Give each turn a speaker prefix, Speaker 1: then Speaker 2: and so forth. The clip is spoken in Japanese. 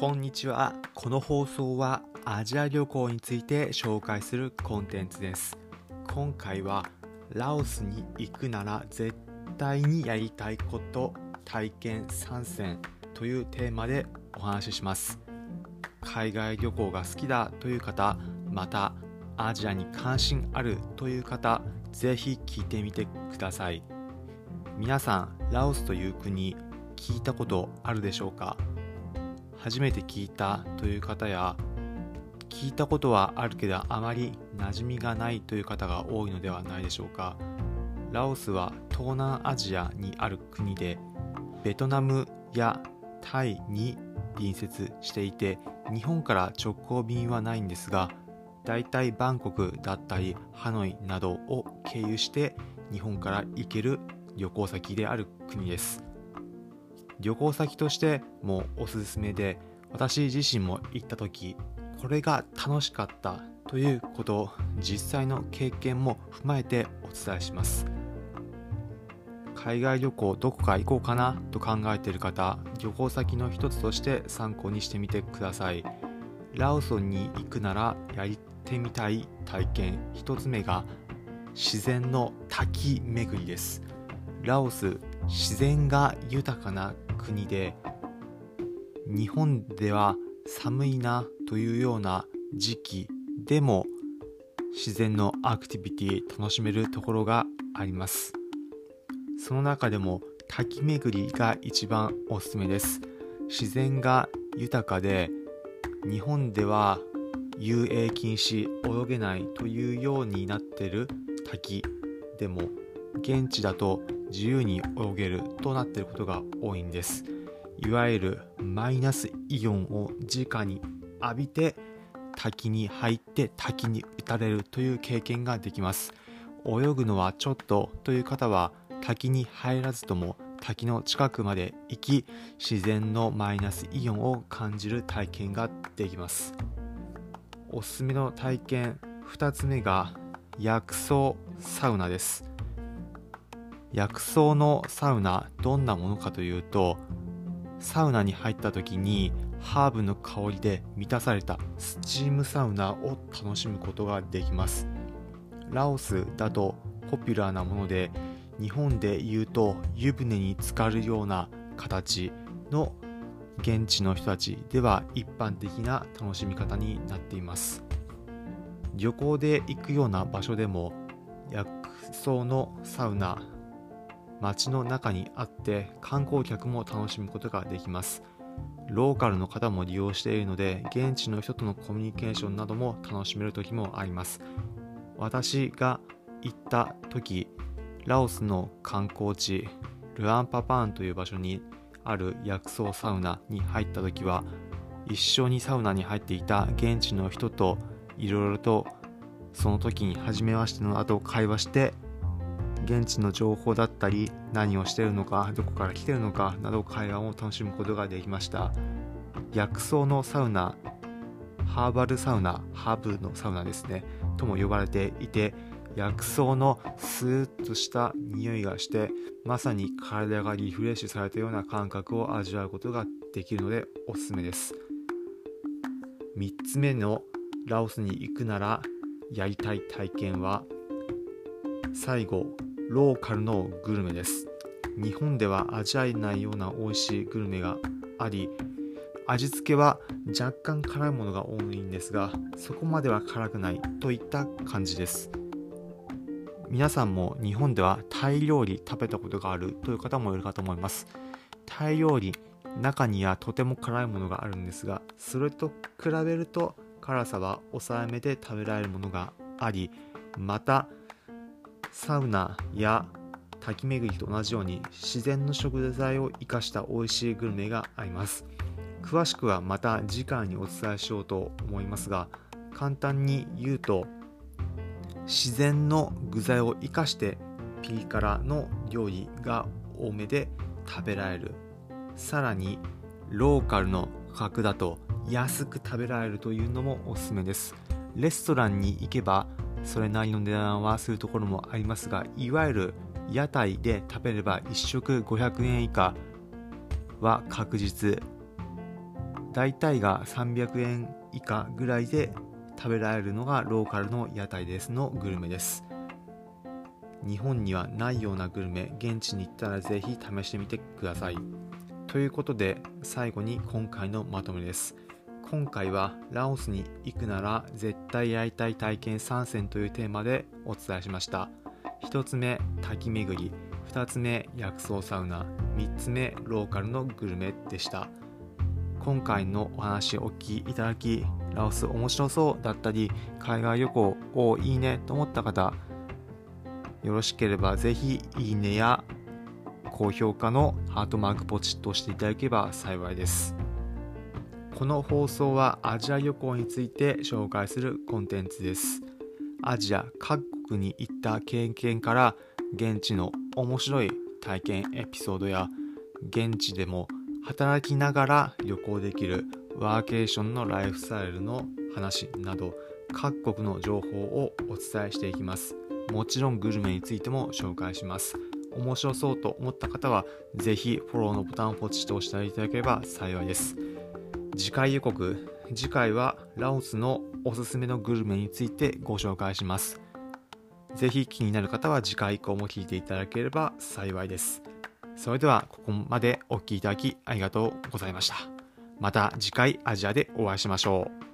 Speaker 1: こんにちは。この放送はアジア旅行について紹介するコンテンツです。今回はラオスに行くなら絶対にやりたいこと体験参戦というテーマでお話しします。海外旅行が好きだという方、またアジアに関心あるという方、ぜひ聞いてみてください。皆さん、ラオスという国聞いたことあるでしょうか？初めて聞いたという方や聞いたことはあるけどあまり馴染みがないという方が多いのではないでしょうか。ラオスは東南アジアにある国でベトナムやタイに隣接していて日本から直行便はないんですがだいたいバンコクだったりハノイなどを経由して日本から行ける旅行先である国です。旅行先としてもおすすめで私自身も行った時これが楽しかったということを実際の経験も踏まえてお伝えします。海外旅行どこか行こうかなと考えている方旅行先の一つとして参考にしてみてください。ラオスに行くならやってみたい体験一つ目が自然の滝巡りです。ラオス自然が豊かな国で日本では寒いなというような時期でも自然のアクティビティ楽しめるところがあります。その中でも滝巡りが一番おすすめです。自然が豊かで日本では遊泳禁止泳げないというようになってる滝でも現地だと自由に泳げるとなっていることが多いんです。いわゆるマイナスイオンを直に浴びて滝に入って滝に打たれるという経験ができます。泳ぐのはちょっとという方は滝に入らずとも滝の近くまで行き自然のマイナスイオンを感じる体験ができます。おすすめの体験2つ目が薬草サウナです。薬草のサウナどんなものかというとサウナに入った時にハーブの香りで満たされたスチームサウナを楽しむことができます。ラオスだとポピュラーなもので日本で言うと湯船に浸かるような形の現地の人たちでは一般的な楽しみ方になっています。旅行で行くような場所でも薬草のサウナ街の中にあって観光客も楽しむことができます。ローカルの方も利用しているので現地の人とのコミュニケーションなども楽しめる時もあります。私が行った時ラオスの観光地ルアンパパーンという場所にある薬草サウナに入った時は一緒にサウナに入っていた現地の人といろいろとその時に初めましての後会話して現地の情報だったり何をしてるのかどこから来てるのかなど会話を楽しむことができました。薬草のサウナハーバルサウナハーブのサウナですね。とも呼ばれていて薬草のスーッとした匂いがしてまさに体がリフレッシュされたような感覚を味わうことができるのでおすすめです。3つ目のラオスに行くならやりたい体験は最後ローカルのグルメです。日本では味わえないような美味しいグルメがあり味付けは若干辛いものが多いんですがそこまでは辛くないといった感じです。皆さんも日本ではタイ料理食べたことがあるという方もいるかと思います。タイ料理中にはとても辛いものがあるんですがそれと比べると辛さは抑えめで食べられるものがありまたサウナや滝巡りと同じように自然の食材を生かした美味しいグルメがあります。詳しくはまた次回にお伝えしようと思いますが簡単に言うと自然の具材を生かしてピリ辛の料理が多めで食べられる。さらにローカルの価格だと安く食べられるというのもおすすめです。レストランに行けばそれなりの値段はするところもありますがいわゆる屋台で食べれば1食500円以下は確実。大体が300円以下ぐらいで食べられるのがローカルの屋台ですのグルメです。日本にはないようなグルメ現地に行ったらぜひ試してみてください。ということで最後に今回のまとめです。今回はラオスに行くなら絶対やりたい体験3選というテーマでお伝えしました。1つ目滝巡り。2つ目薬草サウナ。3つ目ローカルのグルメでした。今回のお話お聞きいただきラオス面白そうだったり海外旅行をいいねと思った方よろしければぜひいいねや高評価のハートマークポチッと押していただければ幸いです。この放送はアジア旅行について紹介するコンテンツです。アジア各国に行った経験から現地の面白い体験エピソードや現地でも働きながら旅行できるワーケーションのライフスタイルの話など各国の情報をお伝えしていきます。もちろんグルメについても紹介します。面白そうと思った方はぜひフォローのボタンをポチッと押していただければ幸いです。次回予告次回はラオスのおすすめのグルメについてご紹介します。ぜひ気になる方は次回以降も聞いていただければ幸いです。それではここまでお聴きいただきありがとうございました。また次回アジアでお会いしましょう。